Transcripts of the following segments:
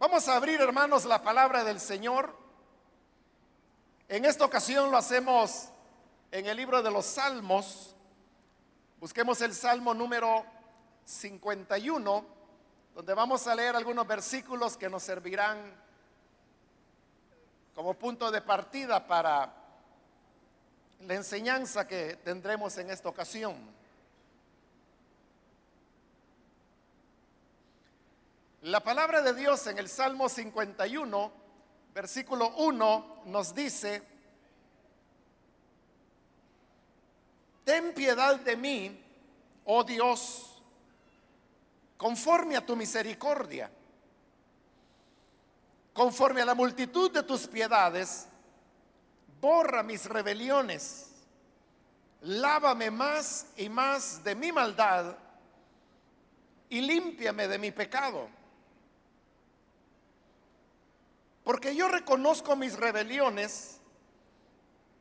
Vamos a abrir, hermanos, la palabra del Señor. En esta ocasión lo hacemos en el libro de los Salmos. Busquemos el Salmo número 51, donde vamos a leer algunos versículos que nos servirán como punto de partida para la enseñanza que tendremos en esta ocasión. La palabra de Dios en el Salmo 51, versículo 1, nos dice, ten piedad de mí, oh Dios, conforme a tu misericordia, conforme a la multitud de tus piedades, borra mis rebeliones, lávame más y más de mi maldad y límpiame de mi pecado. Porque yo reconozco mis rebeliones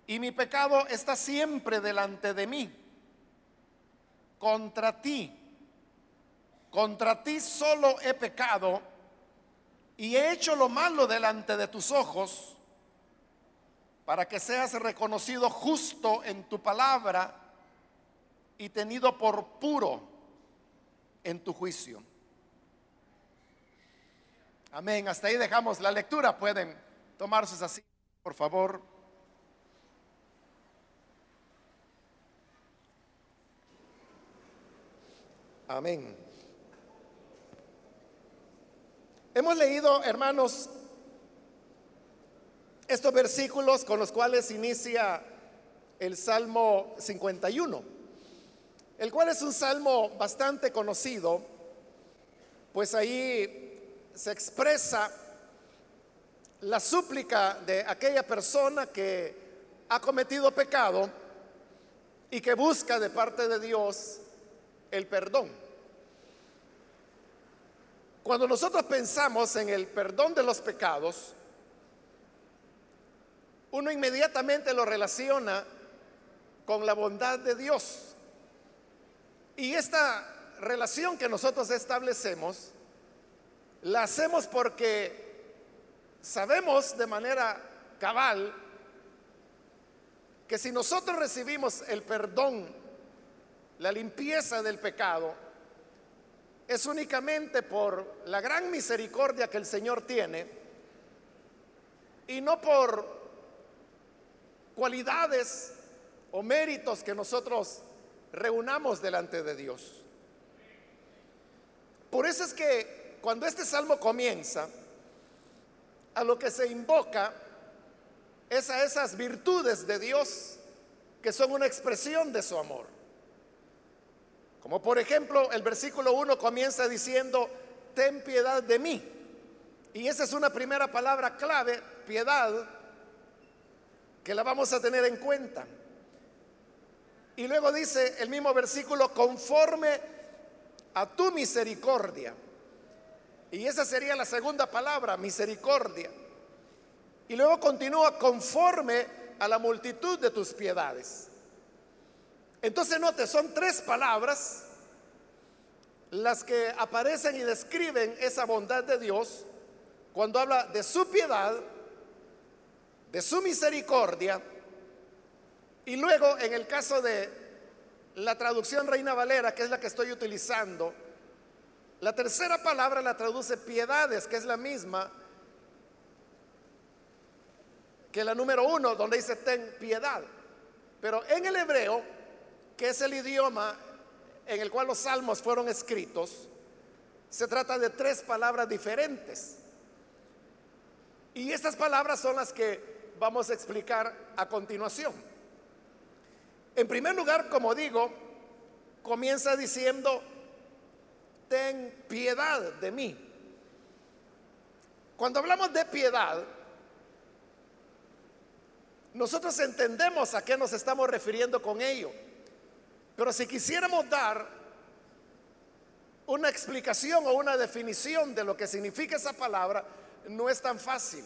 y mi pecado está siempre delante de mí. Contra ti, contra ti solo he pecado y he hecho lo malo delante de tus ojos para que seas reconocido justo en tu palabra y tenido por puro en tu juicio. Amén. Hasta ahí dejamos la lectura. Pueden tomar sus asientos, por favor. Amén. Hemos leído, hermanos, estos versículos con los cuales inicia el Salmo 51, el cual es un salmo bastante conocido, pues ahí se expresa la súplica de aquella persona que ha cometido pecado y que busca de parte de Dios el perdón. Cuando nosotros pensamos en el perdón de los pecados, uno inmediatamente lo relaciona con la bondad de Dios. Y esta relación que nosotros establecemos, la hacemos porque sabemos de manera cabal que si nosotros recibimos el perdón, la limpieza del pecado, es únicamente por la gran misericordia que el Señor tiene y no por cualidades o méritos que nosotros reunamos delante de Dios. Por eso es que cuando este salmo comienza, a lo que se invoca es a esas virtudes de Dios que son una expresión de su amor. Como por ejemplo el versículo 1 comienza diciendo, ten piedad de mí. Y esa es una primera palabra clave, piedad, que la vamos a tener en cuenta. Y luego dice el mismo versículo, conforme a tu misericordia. Y esa sería la segunda palabra, misericordia. Y luego continúa conforme a la multitud de tus piedades. Entonces note, son tres palabras las que aparecen y describen esa bondad de Dios cuando habla de su piedad, de su misericordia, y luego en el caso de la traducción Reina Valera, que es la que estoy utilizando, la tercera palabra la traduce piedades, que es la misma que la número uno, donde dice ten piedad. Pero en el hebreo, que es el idioma en el cual los salmos fueron escritos, se trata de tres palabras diferentes. Y estas palabras son las que vamos a explicar a continuación. En primer lugar, como digo, comienza diciendo, ten piedad de mí. Cuando hablamos de piedad, nosotros entendemos a qué nos estamos refiriendo con ello. Pero si quisiéramos dar una explicación o una definición de lo que significa esa palabra, no es tan fácil.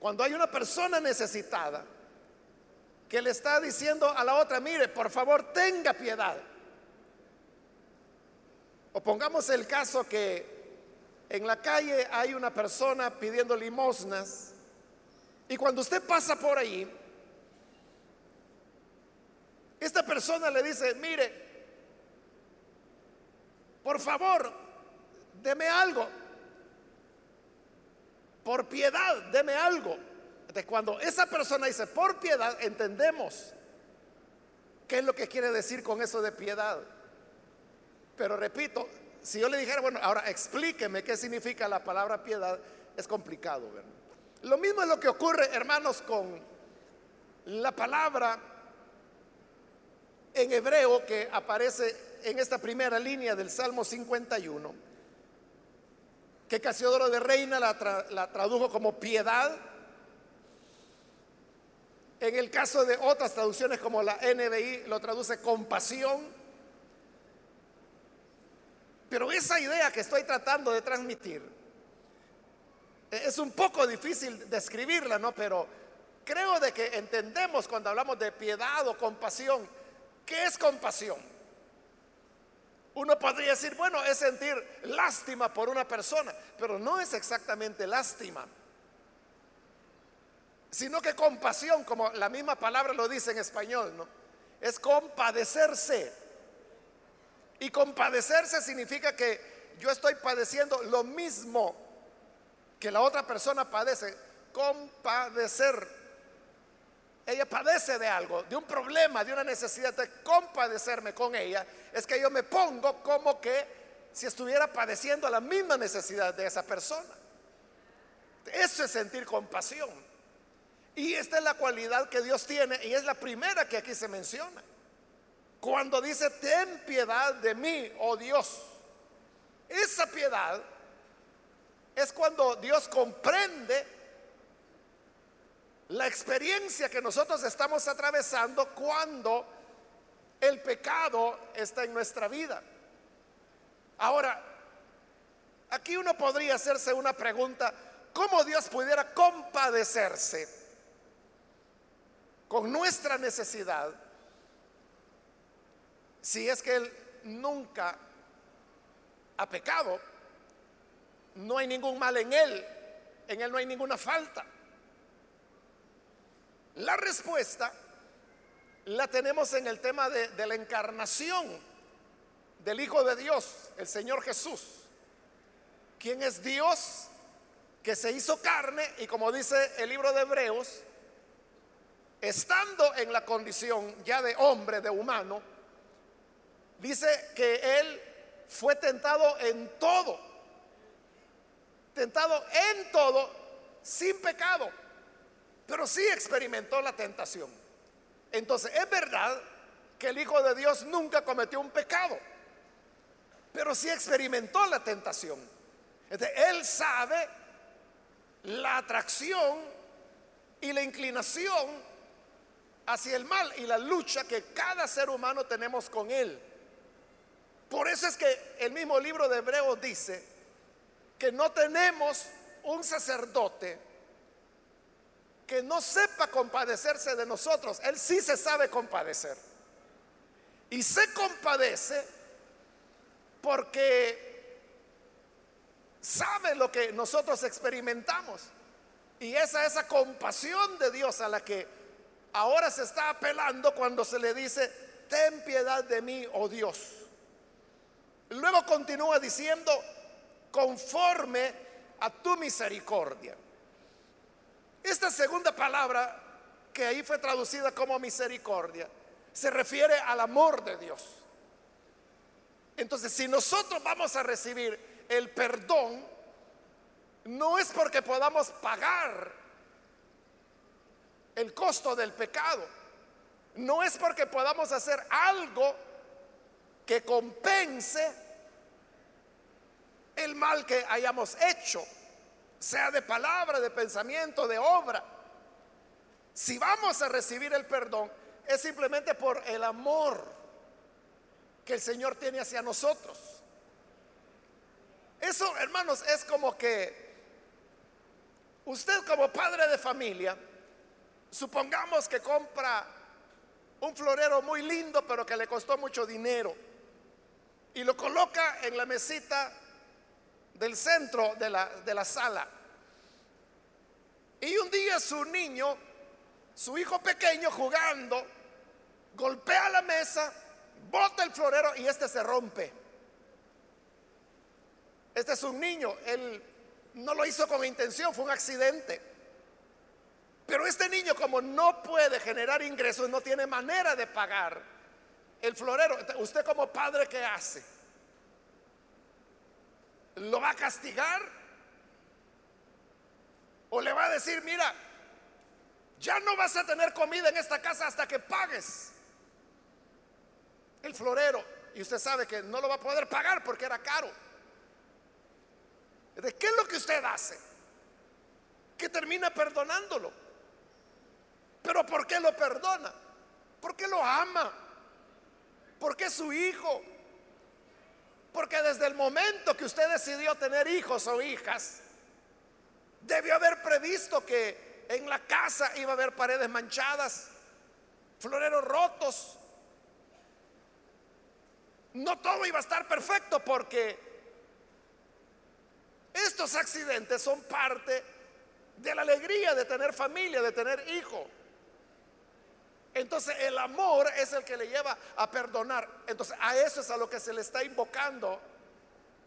Cuando hay una persona necesitada que le está diciendo a la otra, mire, por favor, tenga piedad. O pongamos el caso que en la calle hay una persona pidiendo limosnas y cuando usted pasa por ahí, esta persona le dice, mire, por favor, deme algo. Por piedad, deme algo. De cuando esa persona dice por piedad, entendemos qué es lo que quiere decir con eso de piedad. Pero repito, si yo le dijera, bueno, ahora explíqueme qué significa la palabra piedad, es complicado. Lo mismo es lo que ocurre, hermanos, con la palabra en hebreo que aparece en esta primera línea del Salmo 51, que Casiodoro de Reina la, la tradujo como piedad. En el caso de otras traducciones como la NBI lo traduce compasión. Pero esa idea que estoy tratando de transmitir es un poco difícil describirla, ¿no? Pero creo de que entendemos cuando hablamos de piedad o compasión, ¿qué es compasión? Uno podría decir, bueno, es sentir lástima por una persona, pero no es exactamente lástima, sino que compasión, como la misma palabra lo dice en español, ¿no? Es compadecerse. Y compadecerse significa que yo estoy padeciendo lo mismo que la otra persona padece, compadecer. Ella padece de algo, de un problema, de una necesidad de compadecerme con ella. Es que yo me pongo como que si estuviera padeciendo la misma necesidad de esa persona. Eso es sentir compasión. Y esta es la cualidad que Dios tiene y es la primera que aquí se menciona. Cuando dice, ten piedad de mí, oh Dios. Esa piedad es cuando Dios comprende la experiencia que nosotros estamos atravesando cuando el pecado está en nuestra vida. Ahora, aquí uno podría hacerse una pregunta, ¿cómo Dios pudiera compadecerse con nuestra necesidad si es que Él nunca ha pecado? no hay ningún mal en él, en él no hay ninguna falta. La respuesta la tenemos en el tema de, la encarnación del Hijo de Dios, el Señor Jesús, quien es Dios que se hizo carne y como dice el libro de Hebreos, estando en la condición ya de hombre, de humano, dice que Él fue tentado en todo tentado en todo, sin pecado, pero sí experimentó la tentación. Entonces, es verdad que el Hijo de Dios nunca cometió un pecado, pero sí experimentó la tentación. él sabe la atracción y la inclinación hacia el mal y la lucha que cada ser humano tenemos con él. Por eso es que el mismo libro de Hebreos dice que no tenemos un sacerdote que no sepa compadecerse de nosotros. Él sí se sabe compadecer. Y se compadece porque sabe lo que nosotros experimentamos. Y esa esa compasión de Dios a la que ahora se está apelando cuando se le dice, ten piedad de mí, oh Dios. Luego continúa diciendo, conforme a tu misericordia. Esta segunda palabra, que ahí fue traducida como misericordia, se refiere al amor de Dios. Entonces, si nosotros vamos a recibir el perdón, no es porque podamos pagar el costo del pecado, no es porque podamos hacer algo que compense el mal que hayamos hecho, sea de palabra, de pensamiento, de obra. Si vamos a recibir el perdón, es simplemente por el amor que el Señor tiene hacia nosotros. Eso, hermanos, es como que usted como padre de familia, supongamos que compra un florero muy lindo, pero que le costó mucho dinero, y lo coloca en la mesita del centro de la, de la sala. Y un día su niño, su hijo pequeño jugando, golpea la mesa, bota el florero y este se rompe. Este es un niño, él no lo hizo con intención, fue un accidente. Pero este niño como no puede generar ingresos, no tiene manera de pagar el florero. ¿Usted como padre qué hace? ¿Lo va a castigar? ¿O le va a decir, mira, ya no vas a tener comida en esta casa hasta que pagues el florero? Y usted sabe que no lo va a poder pagar porque era caro. ¿De qué es lo que usted hace? Que termina perdonándolo. Pero ¿por qué lo perdona? Porque lo ama. Porque es su hijo. Porque desde el momento que usted decidió tener hijos o hijas, debió haber previsto que en la casa iba a haber paredes manchadas, floreros rotos. No todo iba a estar perfecto porque estos accidentes son parte de la alegría de tener familia, de tener hijo. Entonces el amor es el que le lleva a perdonar. Entonces a eso es a lo que se le está invocando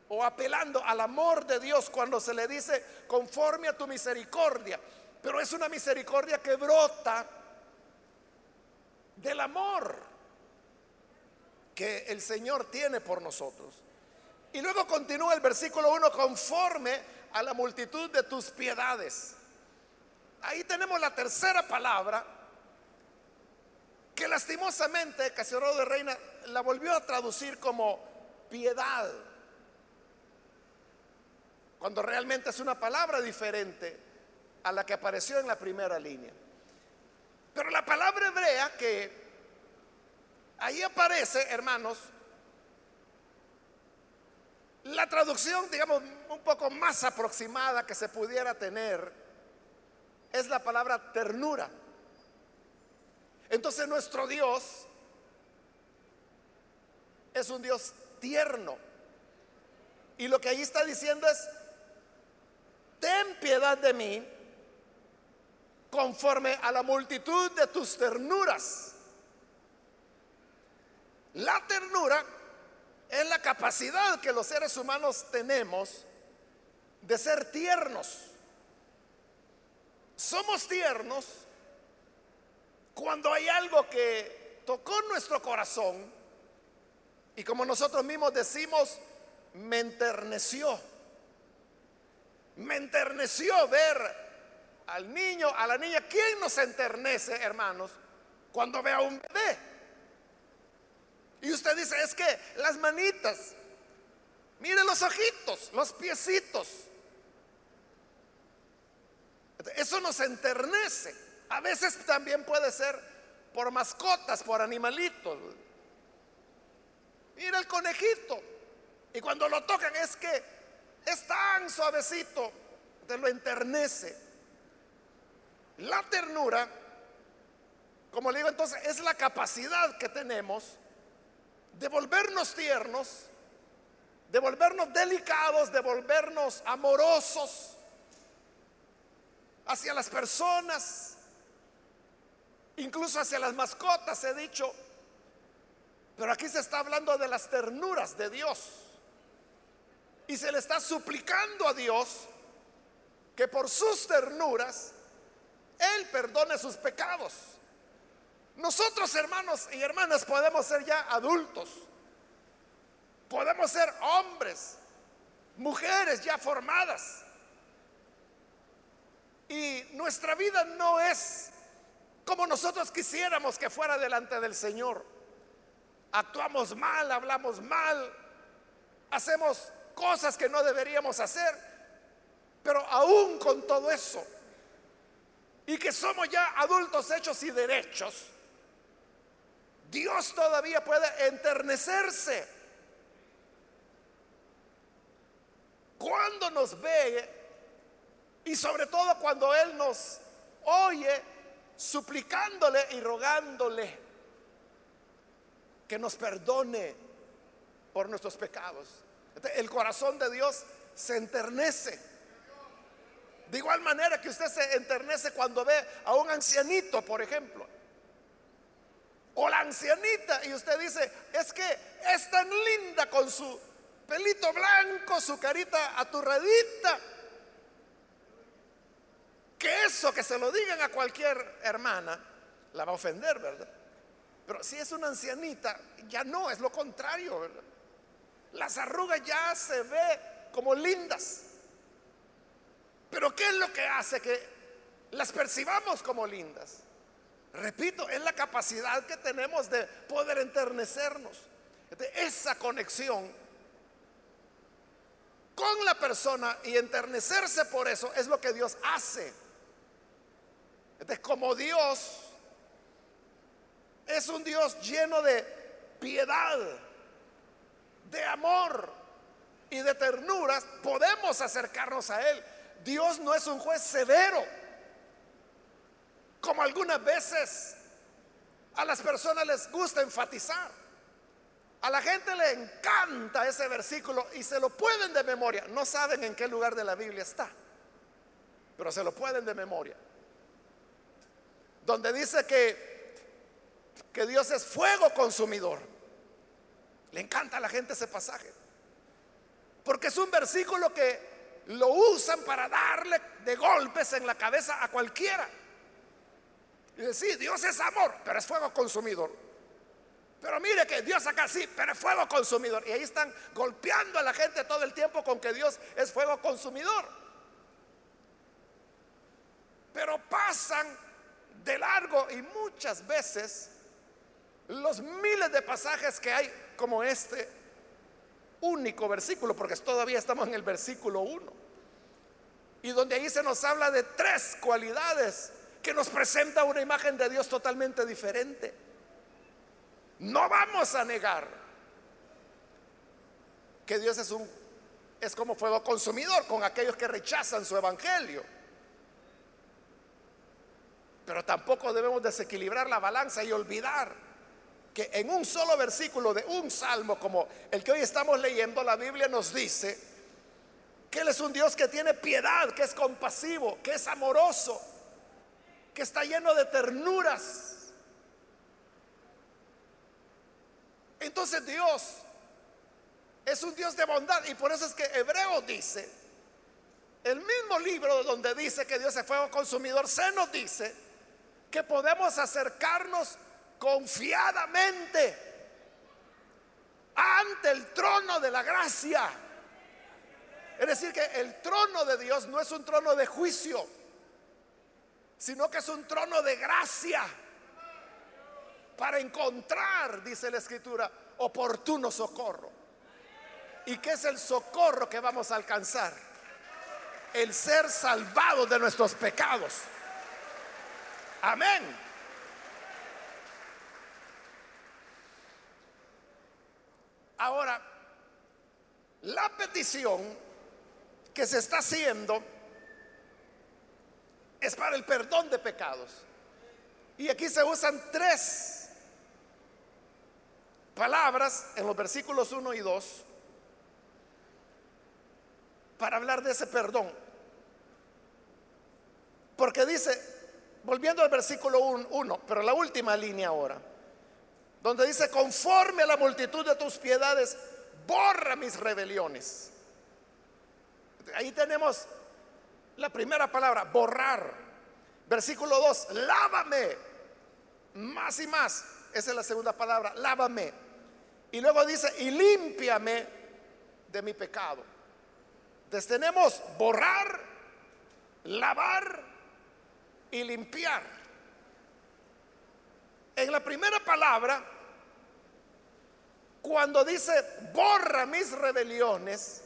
o apelando al amor de Dios cuando se le dice conforme a tu misericordia. Pero es una misericordia que brota del amor que el Señor tiene por nosotros. Y luego continúa el versículo 1 conforme a la multitud de tus piedades. Ahí tenemos la tercera palabra que lastimosamente Casiodoro de Reina la volvió a traducir como piedad, cuando realmente es una palabra diferente a la que apareció en la primera línea. Pero la palabra hebrea que ahí aparece, hermanos, la traducción, digamos, un poco más aproximada que se pudiera tener es la palabra ternura. Entonces nuestro Dios es un Dios tierno. Y lo que ahí está diciendo es, ten piedad de mí conforme a la multitud de tus ternuras. La ternura es la capacidad que los seres humanos tenemos de ser tiernos. Somos tiernos cuando hay algo que tocó nuestro corazón y como nosotros mismos decimos, me enterneció. Me enterneció ver al niño, a la niña. ¿Quién nos enternece, hermanos, cuando ve a un bebé? Y usted dice, es que las manitas, mire los ojitos, los piecitos. Eso nos enternece. A veces también puede ser por mascotas, por animalitos. Mira el conejito. Y cuando lo tocan es que es tan suavecito, te lo enternece. La ternura, como le digo entonces, es la capacidad que tenemos de volvernos tiernos, de volvernos delicados, de volvernos amorosos hacia las personas, incluso hacia las mascotas, he dicho. Pero aquí se está hablando de las ternuras de Dios. Y se le está suplicando a Dios que por sus ternuras Él perdone sus pecados. Nosotros, hermanos y hermanas, podemos ser ya adultos. Podemos ser hombres, mujeres ya formadas. Y nuestra vida no es como nosotros quisiéramos que fuera delante del Señor. Actuamos mal, hablamos mal, hacemos cosas que no deberíamos hacer, pero aún con todo eso, y que somos ya adultos hechos y derechos, Dios todavía puede enternecerse. Cuando nos ve y sobre todo cuando Él nos oye suplicándole y rogándole que nos perdone por nuestros pecados. El corazón de Dios se enternece. De igual manera que usted se enternece cuando ve a un ancianito, por ejemplo. O la ancianita y usted dice, es que es tan linda con su pelito blanco, su carita aturradita, que eso que se lo digan a cualquier hermana la va a ofender, ¿verdad? Pero si es una ancianita, ya no, es lo contrario, ¿verdad? Las arrugas ya se ve como lindas. Pero ¿qué es lo que hace que las percibamos como lindas? Repito, es la capacidad que tenemos de poder enternecernos. Esa conexión con la persona y enternecerse por eso es lo que Dios hace. Como Dios es un Dios lleno de piedad, de amor y de ternuras, podemos acercarnos a Él. Dios no es un juez severo, como algunas veces a las personas les gusta enfatizar. A la gente le encanta ese versículo y se lo pueden de memoria. No saben en qué lugar de la Biblia está, pero se lo pueden de memoria. Donde dice que, que Dios es fuego consumidor. Le encanta a la gente ese pasaje. Porque es un versículo que lo usan para darle de golpes en la cabeza a cualquiera. Y decir, Dios es amor, pero es fuego consumidor. Pero mire que Dios acá sí, pero es fuego consumidor. Y ahí están golpeando a la gente todo el tiempo con que Dios es fuego consumidor. Pero pasan de largo y muchas veces los miles de pasajes que hay como este único versículo, porque todavía estamos en el versículo 1. Y donde ahí se nos habla de tres cualidades que nos presenta una imagen de Dios totalmente diferente. No vamos a negar que Dios es un es como fuego consumidor con aquellos que rechazan su evangelio. Pero tampoco debemos desequilibrar la balanza y olvidar que en un solo versículo de un salmo como el que hoy estamos leyendo, la Biblia nos dice que Él es un Dios que tiene piedad, que es compasivo, que es amoroso, que está lleno de ternuras. Entonces Dios es un Dios de bondad y por eso es que Hebreo dice, el mismo libro donde dice que Dios es fuego consumidor, se nos dice que podemos acercarnos confiadamente ante el trono de la gracia es decir, que el trono de Dios no es un trono de juicio, sino que es un trono de gracia para encontrar, dice la escritura, oportuno socorro. ¿Y qué es el socorro que vamos a alcanzar? El ser salvado de nuestros pecados. Amén. Ahora, la petición que se está haciendo es para el perdón de pecados. Y aquí se usan tres palabras en los versículos 1 y 2 para hablar de ese perdón. Porque dice, volviendo al versículo 1, pero la última línea ahora, donde dice, conforme a la multitud de tus piedades, borra mis rebeliones. Ahí tenemos la primera palabra, borrar. Versículo 2, lávame. Más y más. Esa es la segunda palabra, lávame. Y luego dice, y límpiame de mi pecado. Entonces tenemos borrar, lavar y limpiar. En la primera palabra, cuando dice, borra mis rebeliones,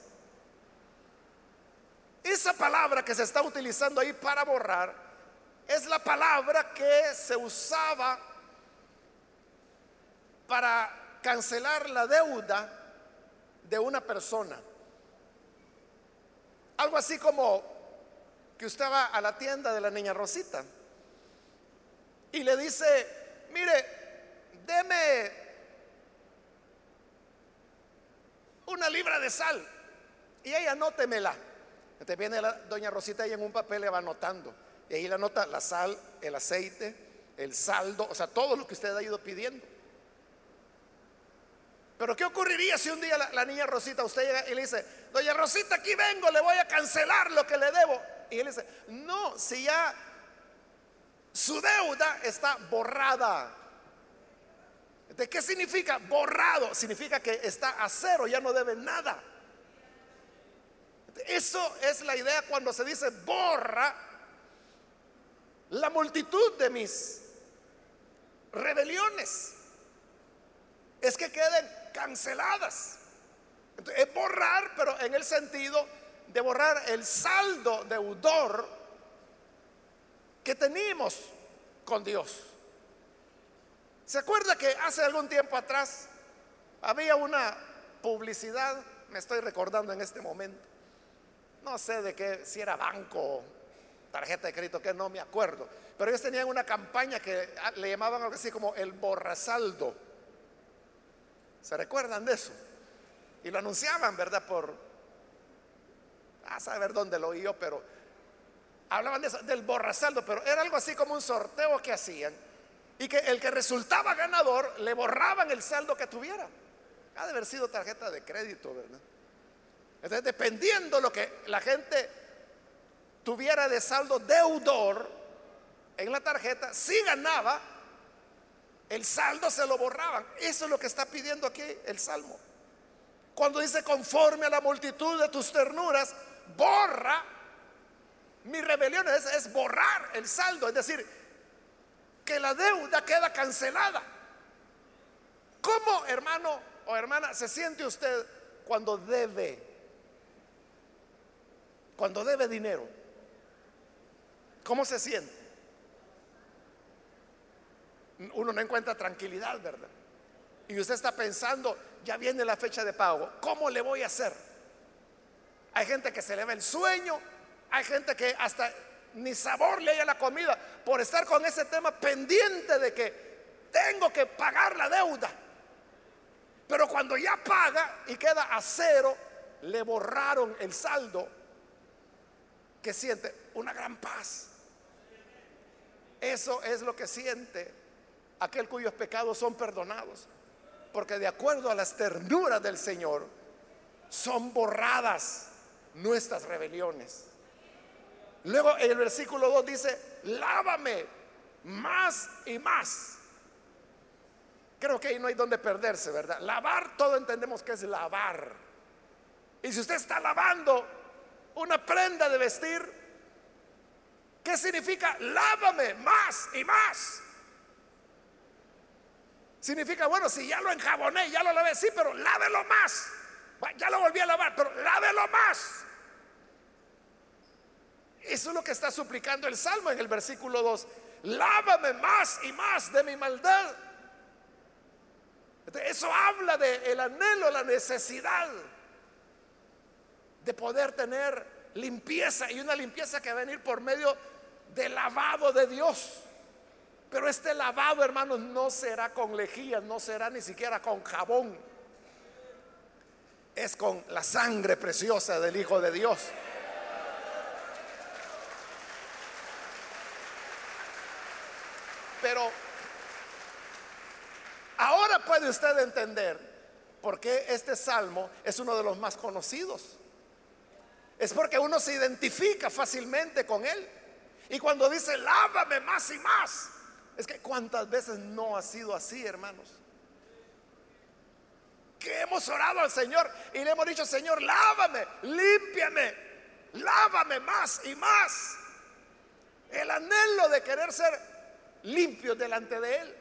esa palabra que se está utilizando ahí para borrar es la palabra que se usaba para cancelar la deuda de una persona. Algo así como que usted va a la tienda de la niña Rosita y le dice, mire, deme una libra de sal Y ahí anótemela. Entonces viene la doña Rosita y en un papel le va anotando. Y ahí le anota la sal, el aceite, el saldo, o sea, todo lo que usted ha ido pidiendo. Pero ¿qué ocurriría si un día la, niña Rosita, usted llega y le dice, doña Rosita, aquí vengo, le voy a cancelar lo que le debo? Y él dice, no, si ya su deuda está borrada. ¿De qué significa borrado? Significa que está a cero, ya no debe nada. Eso es la idea cuando se dice borra la multitud de mis rebeliones. Es que queden canceladas. es borrar, pero en el sentido de borrar el saldo deudor que teníamos con Dios. ¿Se acuerda que hace algún tiempo atrás había una publicidad, me estoy recordando en este momento, no sé de qué, si era banco, tarjeta de crédito, que no me acuerdo, pero ellos tenían una campaña que le llamaban algo así como el borrasaldo. ¿Se recuerdan de eso? Y lo anunciaban, ¿verdad? Por, a saber dónde lo oí pero hablaban de eso, del borrasaldo, pero era algo así como un sorteo que hacían y que el que resultaba ganador le borraban el saldo que tuviera. Ha de haber sido tarjeta de crédito, ¿verdad? Entonces, dependiendo lo que la gente tuviera de saldo deudor en la tarjeta, si ganaba, el saldo se lo borraban. Eso es lo que está pidiendo aquí el Salmo. Cuando dice conforme a la multitud de tus ternuras, borra mi rebelión, es, es borrar el saldo, es decir, que la deuda queda cancelada. ¿Cómo, hermano o hermana, se siente usted cuando debe? Cuando debe dinero. ¿Cómo se siente? Uno no encuentra tranquilidad, ¿verdad? Y usted está pensando, ya viene la fecha de pago, ¿cómo le voy a hacer? Hay gente que se le va el sueño, hay gente que hasta ni sabor le haya la comida por estar con ese tema pendiente de que tengo que pagar la deuda. Pero cuando ya paga y queda a cero, le borraron el saldo que siente una gran paz. Eso es lo que siente aquel cuyos pecados son perdonados. Porque de acuerdo a las ternuras del Señor, son borradas nuestras rebeliones. Luego en el versículo 2 dice, lávame más y más. Creo que ahí no hay donde perderse, ¿verdad? Lavar, todo entendemos que es lavar. Y si usted está lavando una prenda de vestir, ¿qué significa? Lávame más y más. Significa, bueno, si ya lo enjaboné, ya lo lavé, sí, pero lávelo más. Ya lo volví a lavar, pero lávelo más. Eso es lo que está suplicando el Salmo en el versículo 2. Lávame más y más de mi maldad. Eso habla de el anhelo, la necesidad de poder tener limpieza y una limpieza que va a venir por medio del lavado de Dios. Pero este lavado, hermanos, no será con lejía, no será ni siquiera con jabón. Es con la sangre preciosa del Hijo de Dios. Pero ahora puede usted entender por qué este salmo es uno de los más conocidos. Es porque uno se identifica fácilmente con él. Y cuando dice, lávame más y más, es que cuántas veces no ha sido así, hermanos. Que hemos orado al Señor y le hemos dicho, Señor, lávame, límpiame, lávame más y más. El anhelo de querer ser limpios delante de Él.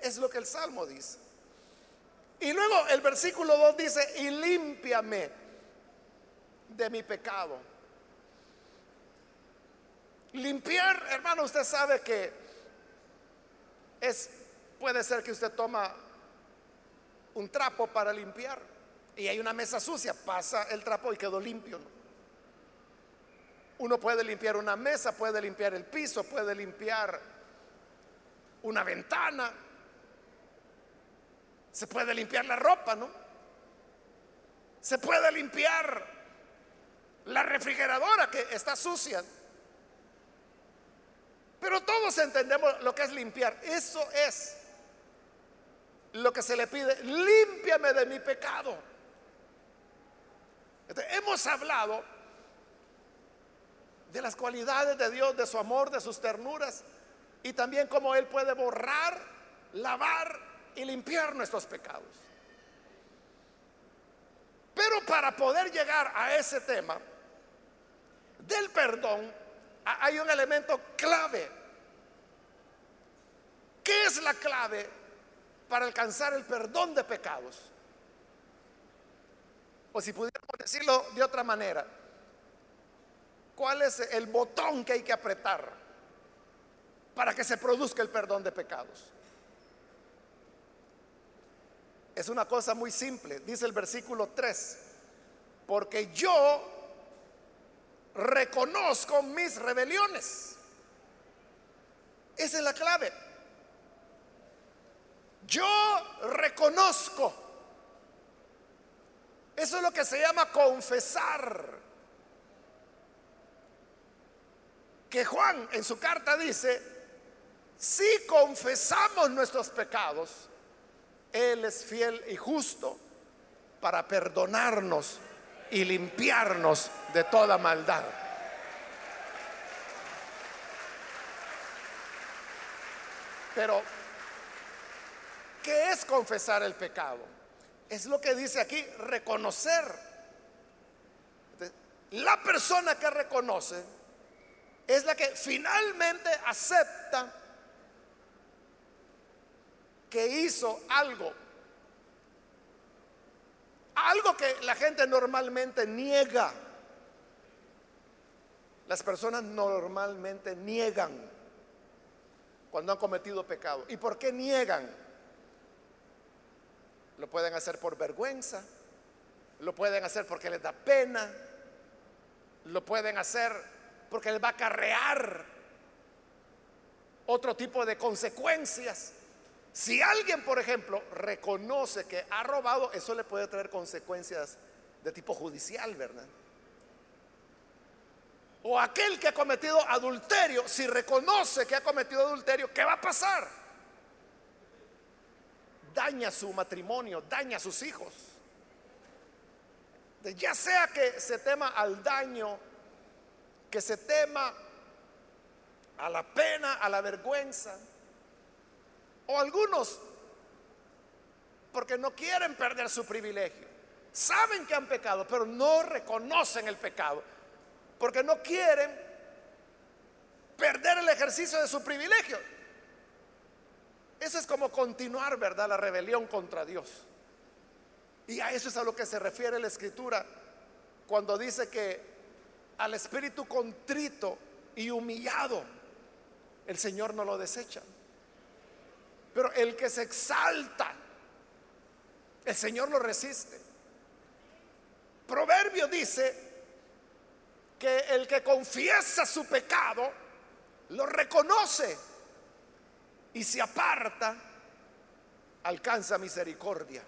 Es lo que el Salmo dice. Y luego el versículo 2 dice, y límpiame de mi pecado. Limpiar, hermano, usted sabe que es, puede ser que usted toma un trapo para limpiar y hay una mesa sucia, pasa el trapo y quedó limpio. Uno puede limpiar una mesa, puede limpiar el piso, puede limpiar una ventana, se puede limpiar la ropa, ¿no? Se puede limpiar la refrigeradora que está sucia. Pero todos entendemos lo que es limpiar. Eso es lo que se le pide. Límpiame de mi pecado. hemos hablado de las cualidades de Dios, de su amor, de sus ternuras y también cómo Él puede borrar, lavar y limpiar nuestros pecados. Pero para poder llegar a ese tema del perdón, hay un elemento clave. ¿Qué es la clave para alcanzar el perdón de pecados? O si pudiéramos decirlo de otra manera, ¿cuál es el botón que hay que apretar para que se produzca el perdón de pecados? Es una cosa muy simple, dice el versículo 3, porque yo reconozco mis rebeliones. Esa es la clave. Yo reconozco. Eso es lo que se llama confesar. Que Juan en su carta dice, si confesamos nuestros pecados, Él es fiel y justo para perdonarnos y limpiarnos de toda maldad. Pero, ¿qué es confesar el pecado? Es lo que dice aquí, reconocer. La persona que reconoce es la que finalmente acepta que hizo algo algo que la gente normalmente niega. Las personas normalmente niegan cuando han cometido pecado. ¿Y por qué niegan? Lo pueden hacer por vergüenza, lo pueden hacer porque les da pena, lo pueden hacer porque les va a acarrear otro tipo de consecuencias. Si alguien, por ejemplo, reconoce que ha robado, eso le puede traer consecuencias de tipo judicial, ¿verdad? O aquel que ha cometido adulterio, si reconoce que ha cometido adulterio, ¿qué va a pasar? Daña su matrimonio, daña a sus hijos. Ya sea que se tema al daño, que se tema a la pena, a la vergüenza o algunos, porque no quieren perder su privilegio. Saben que han pecado, pero no reconocen el pecado. Porque no quieren perder el ejercicio de su privilegio. Eso es como continuar, ¿verdad? La rebelión contra Dios. Y a eso es a lo que se refiere la escritura cuando dice que al espíritu contrito y humillado, el Señor no lo desecha. Pero el que se exalta, el Señor lo resiste. Proverbio dice que el que confiesa su pecado, lo reconoce y se aparta, alcanza misericordia.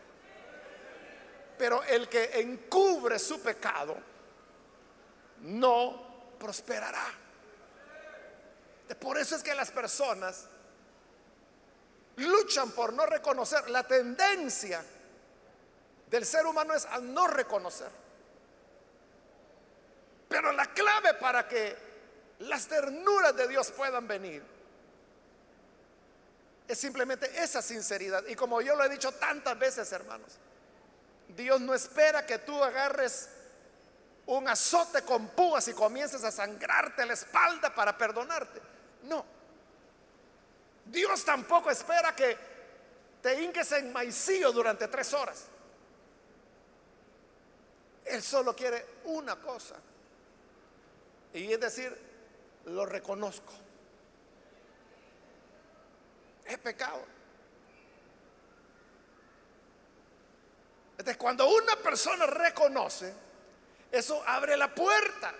Pero el que encubre su pecado, no prosperará. Por eso es que las personas luchan por no reconocer. La tendencia del ser humano es a no reconocer. Pero la clave para que las ternuras de Dios puedan venir es simplemente esa sinceridad. Y como yo lo he dicho tantas veces, hermanos, Dios no espera que tú agarres un azote con púas y comiences a sangrarte la espalda para perdonarte. No. Dios tampoco espera que te hinques en maicillo durante tres horas. Él solo quiere una cosa. Y es decir, lo reconozco. Es pecado. Entonces, cuando una persona reconoce, eso abre la puerta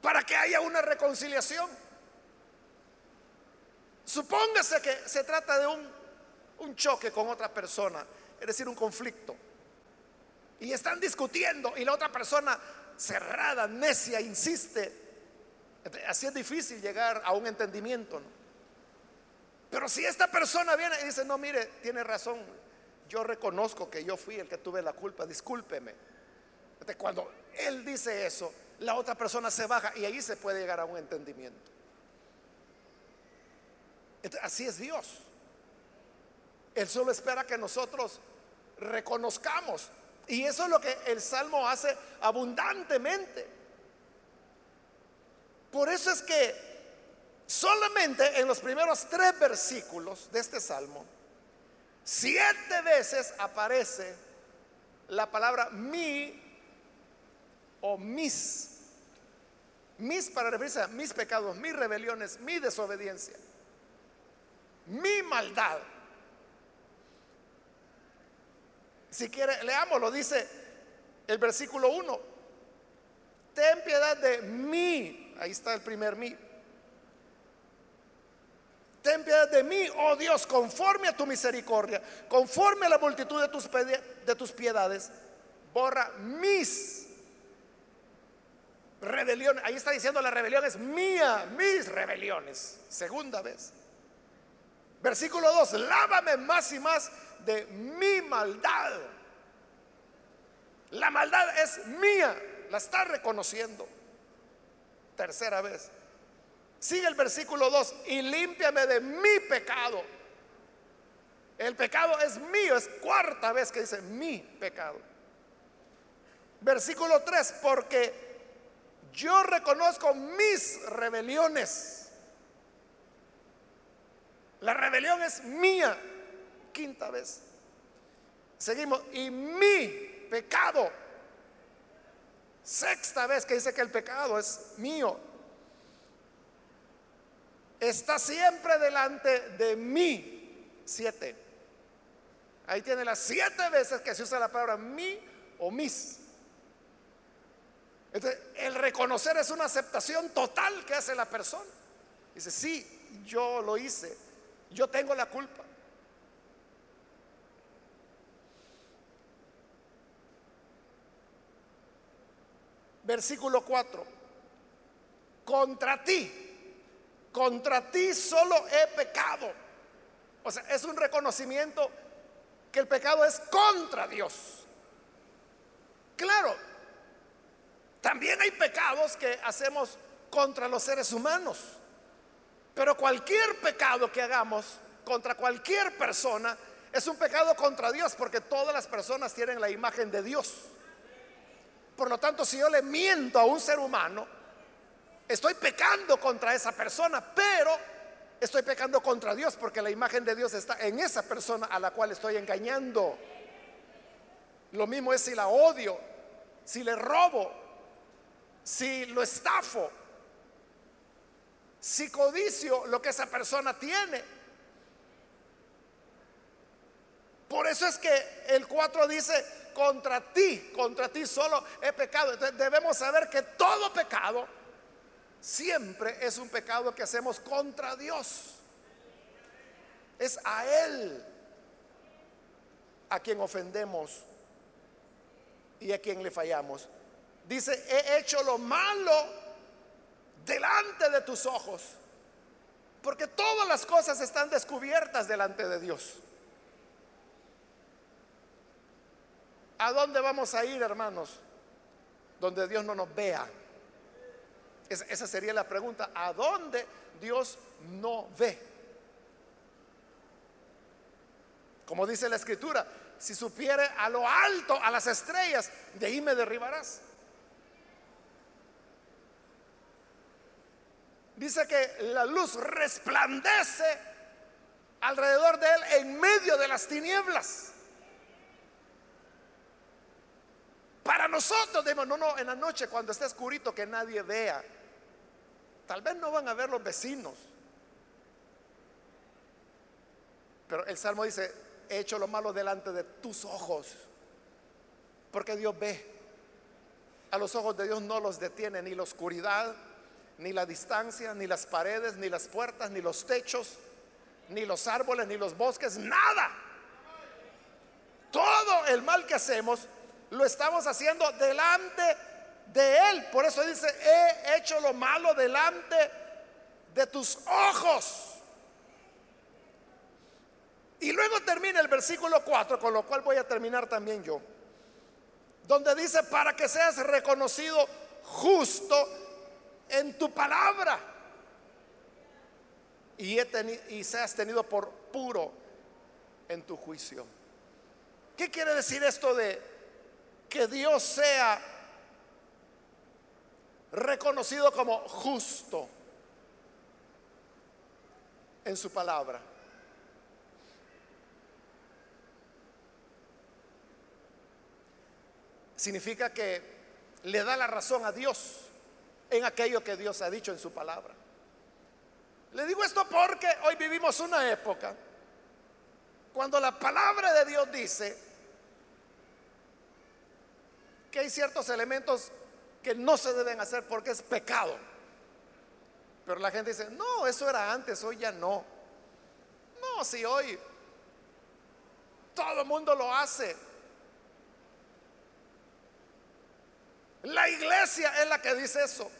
para que haya una reconciliación. Supóngase que se trata de un, choque con otra persona, es decir, un conflicto. y están discutiendo y la otra persona cerrada, necia, insiste. Así es difícil llegar a un entendimiento. Pero si esta persona viene y dice, no, mire, tiene razón, yo reconozco que yo fui el que tuve la culpa, discúlpeme. Cuando él dice eso, la otra persona se baja y ahí se puede llegar a un entendimiento. Así es Dios. Él solo espera que nosotros reconozcamos. Y eso es lo que el Salmo hace abundantemente. Por eso es que solamente en los primeros tres versículos de este Salmo, siete veces aparece la palabra mi o mis. Mis para referirse a mis pecados, mis rebeliones, mi desobediencia, mi maldad. Si quiere, leámoslo, dice el versículo 1. Ten piedad de mí. Ahí está el primer mí. Piedad de mí, oh Dios, conforme a tu misericordia, conforme a la multitud de tus, de tus piedades, borra mis rebeliones. Ahí está diciendo la rebelión es mía, mis rebeliones. Segunda vez. Versículo 2, lávame más y más de mi maldad. La maldad es mía, la está reconociendo. Tercera vez. Sigue el versículo 2, y límpiame de mi pecado. El pecado es mío, es cuarta vez que dice mi pecado. Versículo 3, porque yo reconozco mis rebeliones. La rebelión es mía quinta vez. Seguimos, y mi pecado. Sexta vez que dice que el pecado es mío. Está siempre delante de mí. Siete. Ahí tiene las siete veces que se usa la palabra mi o mis. Entonces, el reconocer es una aceptación total que hace la persona. Dice, sí, yo lo hice, yo tengo la culpa. Versículo 4. Contra ti, contra ti solo he pecado. O sea, es un reconocimiento que el pecado es contra Dios. Claro, también hay pecados que hacemos contra los seres humanos. Pero cualquier pecado que hagamos contra cualquier persona es un pecado contra Dios porque todas las personas tienen la imagen de Dios. Por lo tanto, si yo le miento a un ser humano, estoy pecando contra esa persona, pero estoy pecando contra Dios porque la imagen de Dios está en esa persona a la cual estoy engañando. Lo mismo es si la odio, si le robo, si lo estafo, si codicio lo que esa persona tiene. Por eso es que el 4 dice, contra ti, contra ti solo he pecado. Entonces debemos saber que todo pecado siempre es un pecado que hacemos contra Dios. Es a Él a quien ofendemos y a quien le fallamos. Dice, he hecho lo malo delante de tus ojos, porque todas las cosas están descubiertas delante de Dios. ¿A dónde vamos a ir, hermanos? Donde Dios no nos vea. Esa sería la pregunta. ¿A dónde Dios no ve? Como dice la escritura, si supiere a lo alto, a las estrellas, de ahí me derribarás. Dice que la luz resplandece alrededor de él en medio de las tinieblas. Para nosotros, no, no, en la noche cuando esté oscurito que nadie vea. Tal vez no van a ver los vecinos. Pero el Salmo dice, he hecho lo malo delante de tus ojos. Porque Dios ve. A los ojos de Dios no los detiene ni la oscuridad, ni la distancia, ni las paredes, ni las puertas, ni los techos, ni los árboles, ni los bosques, nada. Todo el mal que hacemos lo estamos haciendo delante de Él. Por eso dice, he hecho lo malo delante de tus ojos. Y luego termina el versículo 4, con lo cual voy a terminar también yo, donde dice, para que seas reconocido justo en tu palabra y, y seas tenido por puro en tu juicio. ¿Qué quiere decir esto de que Dios sea reconocido como justo en su palabra? Significa que le da la razón a Dios en aquello que Dios ha dicho en su palabra. Le digo esto porque hoy vivimos una época cuando la palabra de Dios dice que hay ciertos elementos que no se deben hacer porque es pecado. Pero la gente dice, no, eso era antes, hoy ya no. No, si hoy todo el mundo lo hace. La iglesia es la que dice eso.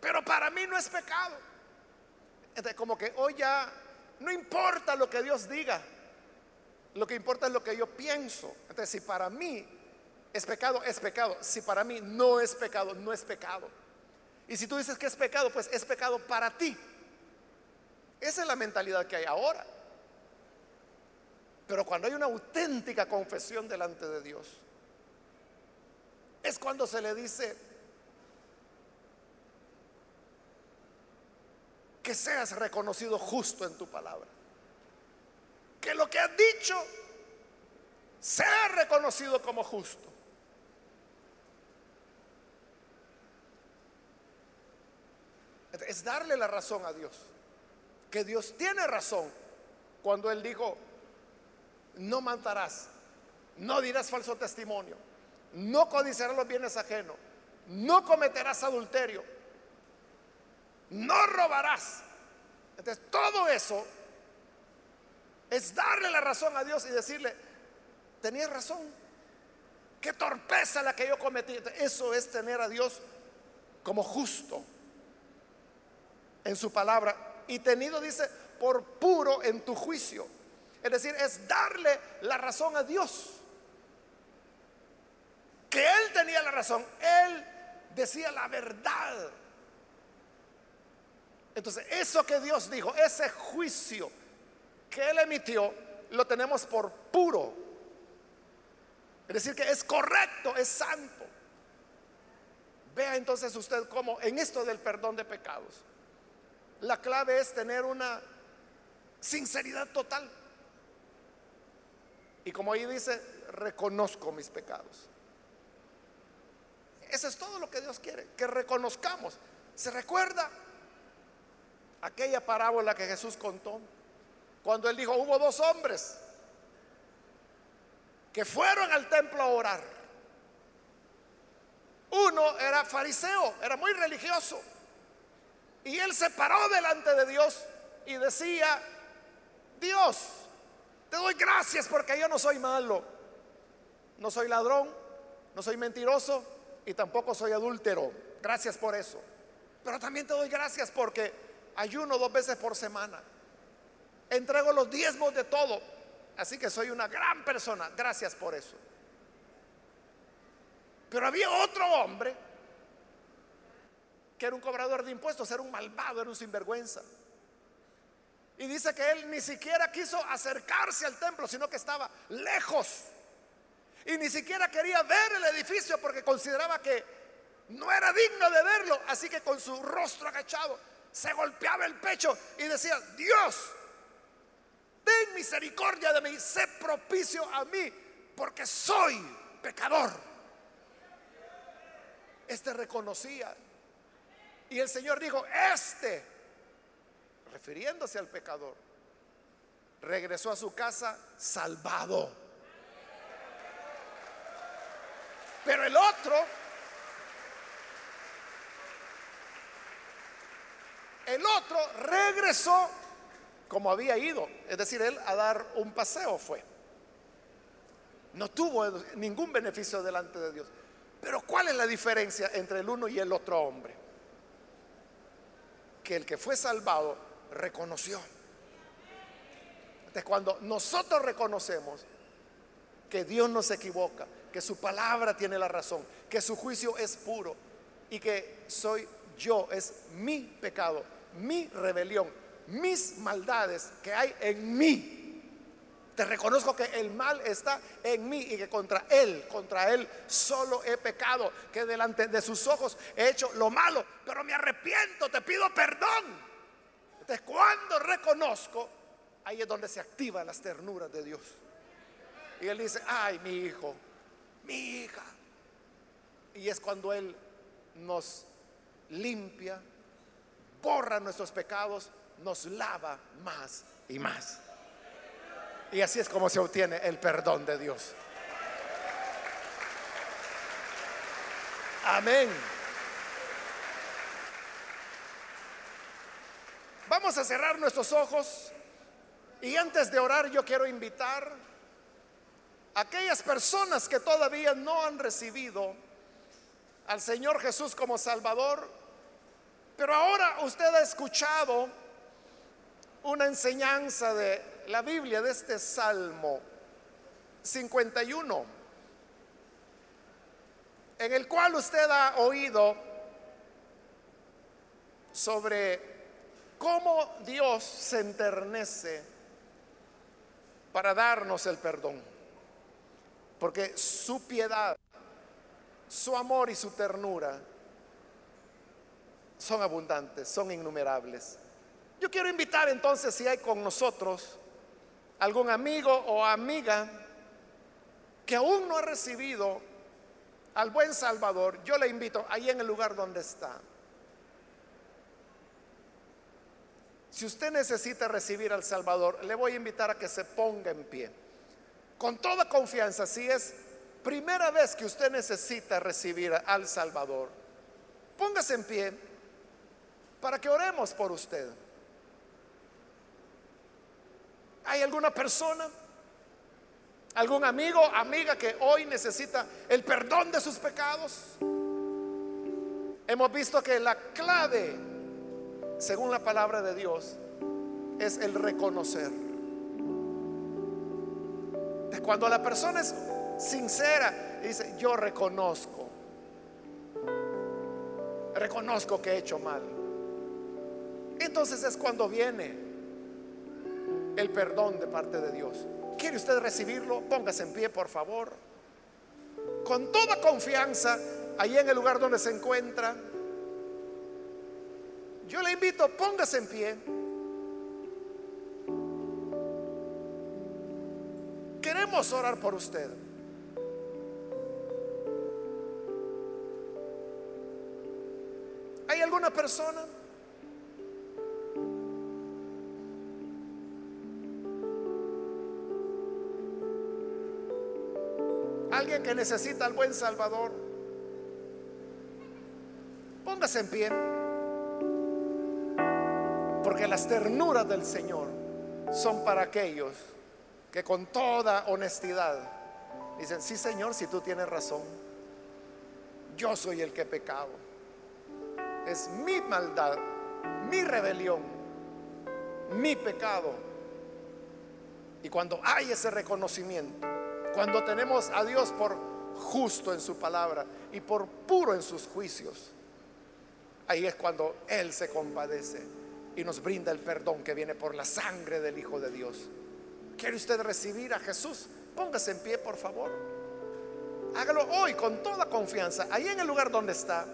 Pero para mí no es pecado. Como que hoy ya no importa lo que Dios diga. Lo que importa es lo que yo pienso. Entonces, si para mí es pecado, es pecado. Si para mí no es pecado, no es pecado. Y si tú dices que es pecado, pues es pecado para ti. Esa es la mentalidad que hay ahora. Pero cuando hay una auténtica confesión delante de Dios, es cuando se le dice, que seas reconocido justo en tu palabra. Que lo que has dicho sea reconocido como justo. Es darle la razón a Dios. Que Dios tiene razón cuando Él dijo, no matarás, no dirás falso testimonio, no codiciarás los bienes ajenos, no cometerás adulterio no robarás. Entonces, todo eso es darle la razón a Dios y decirle, tenías razón, qué torpeza la que yo cometí. Eso es tener a Dios como justo en su palabra y tenido, dice, por puro en tu juicio. Es decir, es darle la razón a Dios. Que Él tenía la razón, Él decía la verdad. Entonces, eso que Dios dijo, ese juicio que Él emitió, lo tenemos por puro. Es decir, que es correcto, es santo. Vea entonces usted cómo en esto del perdón de pecados, la clave es tener una sinceridad total. Y como ahí dice, reconozco mis pecados. Eso es todo lo que Dios quiere, que reconozcamos. ¿Se recuerda aquella parábola que Jesús contó, cuando él dijo, hubo dos hombres que fueron al templo a orar. Uno era fariseo, era muy religioso, y él se paró delante de Dios y decía, Dios, te doy gracias porque yo no soy malo, no soy ladrón, no soy mentiroso y tampoco soy adúltero. Gracias por eso. Pero también te doy gracias porque ayuno dos veces por semana, entrego los diezmos de todo, así que soy una gran persona, gracias por eso. Pero había otro hombre que era un cobrador de impuestos, era un malvado, era un sinvergüenza. Y dice que él ni siquiera quiso acercarse al templo, sino que estaba lejos. Y ni siquiera quería ver el edificio porque consideraba que no era digno de verlo. Así que con su rostro agachado se golpeaba el pecho y decía, Dios, ten misericordia de mí, sé propicio a mí, porque soy pecador. Este reconocía. Y el Señor dijo, este, refiriéndose al pecador, regresó a su casa salvado. Pero el otro El otro regresó como había ido, es decir, él a dar un paseo fue. No tuvo ningún beneficio delante de Dios. Pero ¿cuál es la diferencia entre el uno y el otro hombre? Que el que fue salvado reconoció. Entonces, cuando nosotros reconocemos que Dios no se equivoca, que su palabra tiene la razón, que su juicio es puro y que soy yo, es mi pecado, mi rebelión, mis maldades que hay en mí. Te reconozco que el mal está en mí y que contra Él, contra Él solo he pecado, que delante de sus ojos he hecho lo malo, pero me arrepiento, te pido perdón. Entonces cuando reconozco, ahí es donde se activan las ternuras de Dios. Y Él dice, ay, mi hijo, mi hija. Y es cuando Él nos limpia, borra nuestros pecados, nos lava más y más. Y así es como se obtiene el perdón de Dios. Amén. Vamos a cerrar nuestros ojos y antes de orar yo quiero invitar a aquellas personas que todavía no han recibido al Señor Jesús como Salvador, pero ahora usted ha escuchado una enseñanza de la Biblia de este Salmo 51, en el cual usted ha oído sobre cómo Dios se enternece para darnos el perdón. Porque su piedad, su amor y su ternura son abundantes, son innumerables. Yo quiero invitar entonces si hay con nosotros algún amigo o amiga que aún no ha recibido al buen Salvador, yo le invito ahí en el lugar donde está. Si usted necesita recibir al Salvador, le voy a invitar a que se ponga en pie. Con toda confianza, si es primera vez que usted necesita recibir al Salvador, póngase en pie para que oremos por usted. ¿Hay alguna persona? ¿Algún amigo, amiga que hoy necesita el perdón de sus pecados? Hemos visto que la clave, según la palabra de Dios, es el reconocer. Cuando la persona es sincera, dice, yo reconozco, reconozco que he hecho mal. Entonces es cuando viene el perdón de parte de Dios. ¿Quiere usted recibirlo? Póngase en pie, por favor. Con toda confianza, ahí en el lugar donde se encuentra. Yo le invito, póngase en pie. Queremos orar por usted. ¿Hay alguna persona? Que necesita al buen Salvador, póngase en pie. Porque las ternuras del Señor son para aquellos que con toda honestidad dicen, sí Señor, si tú tienes razón, yo soy el que pecado. Es mi maldad, mi rebelión, mi pecado. Y cuando hay ese reconocimiento, cuando tenemos a Dios por justo en su palabra y por puro en sus juicios, ahí es cuando Él se compadece y nos brinda el perdón que viene por la sangre del Hijo de Dios. ¿Quiere usted recibir a Jesús? Póngase en pie, por favor. Hágalo hoy con toda confianza, ahí en el lugar donde está.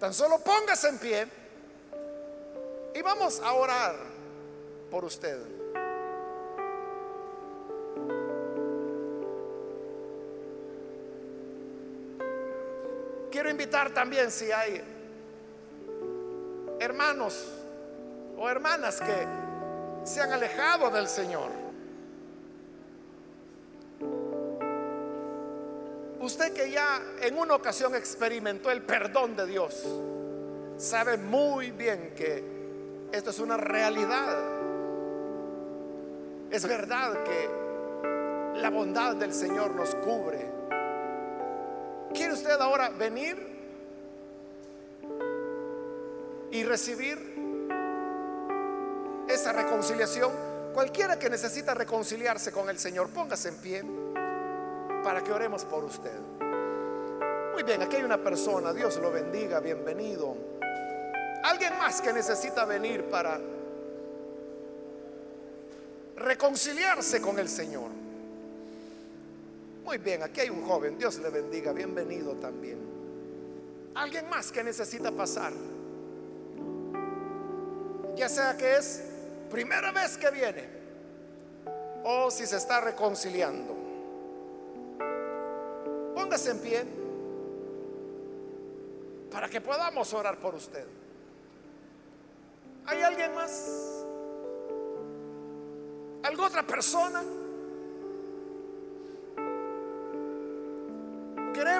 Tan solo póngase en pie y vamos a orar por usted. Invitar también si hay hermanos o hermanas que se han alejado del Señor. Usted que ya en una ocasión experimentó el perdón de Dios, sabe muy bien que esto es una realidad Es verdad que la bondad del Señor nos cubre. ¿Quiere usted ahora venir y recibir esa reconciliación? Cualquiera que necesita reconciliarse con el Señor, póngase en pie para que oremos por usted. Muy bien, aquí hay una persona, Dios lo bendiga, bienvenido. Alguien más que necesita venir para reconciliarse con el Señor. Muy bien, aquí hay un joven, Dios le bendiga, bienvenido también. Alguien más que necesita pasar. Ya sea que es primera vez que viene o si se está reconciliando. Póngase en pie para que podamos orar por usted. ¿Hay alguien más? ¿Alguna otra persona?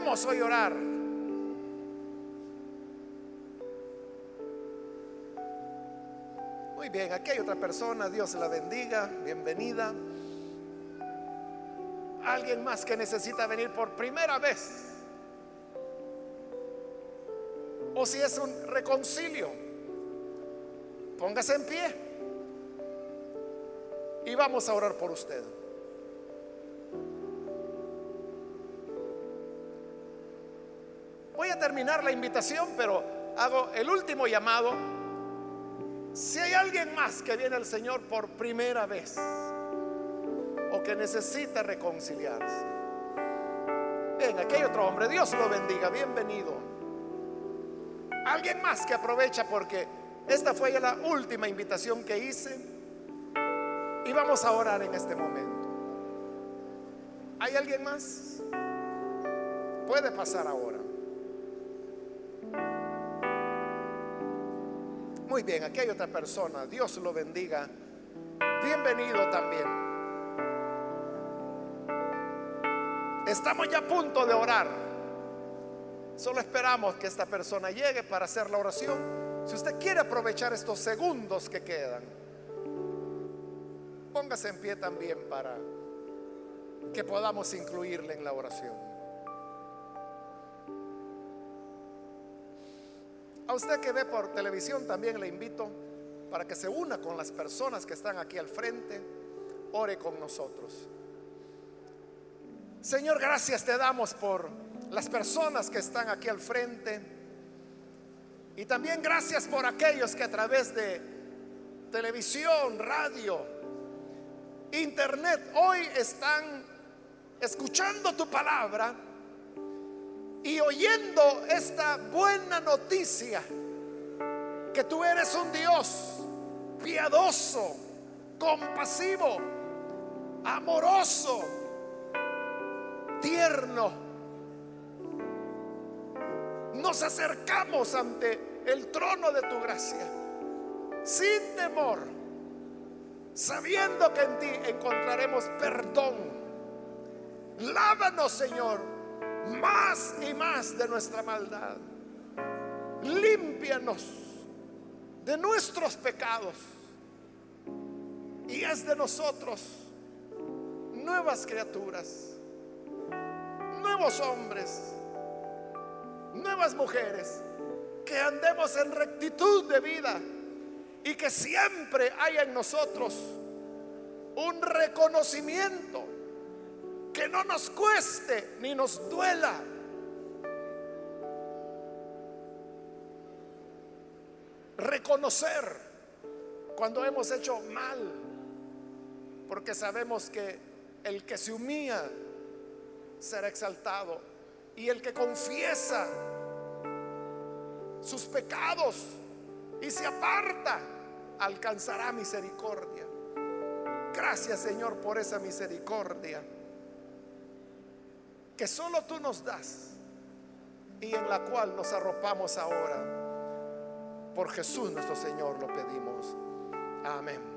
Queremos hoy orar. Muy bien, aquí hay otra persona, Dios la bendiga, bienvenida. Alguien más que necesita venir por primera vez o si es un reconcilio. Póngase en pie y vamos a orar por usted. Terminar la invitación, pero hago el último llamado. Si hay alguien más que viene al Señor por primera vez o que necesita reconciliarse, venga, aquí hay otro hombre, Dios lo bendiga, bienvenido. Alguien más que aprovecha porque esta fue ya la última invitación que hice y vamos a orar en este momento. ¿Hay alguien más? Puede pasar ahora. Muy bien, aquí hay otra persona. Dios lo bendiga. Bienvenido también. Estamos ya a punto de orar. Solo esperamos que esta persona llegue para hacer la oración. Si usted quiere aprovechar estos segundos que quedan, póngase en pie también para que podamos incluirle en la oración. A usted que ve por televisión también le invito para que se una con las personas que están aquí al frente, ore con nosotros. Señor, gracias te damos por las personas que están aquí al frente. Y también gracias por aquellos que a través de televisión, radio, internet hoy están escuchando tu palabra y oyendo esta buena noticia que tú eres un Dios piadoso, compasivo, amoroso, tierno nos acercamos ante el trono de tu gracia, sin temor, sabiendo que en ti encontraremos perdón. Lávanos, Señor, más y más de nuestra maldad. Límpianos de nuestros pecados y haz de nosotros nuevas criaturas, nuevos hombres nuevas mujeres, que andemos en rectitud de vida y que siempre haya en nosotros un reconocimiento que no nos cueste ni nos duela. Reconocer cuando hemos hecho mal, porque sabemos que el que se humilla será exaltado y el que confiesa sus pecados y se aparta, alcanzará misericordia. Gracias Señor por esa misericordia que solo tú nos das y en la cual nos arropamos ahora. Por Jesús nuestro Señor lo pedimos. Amén.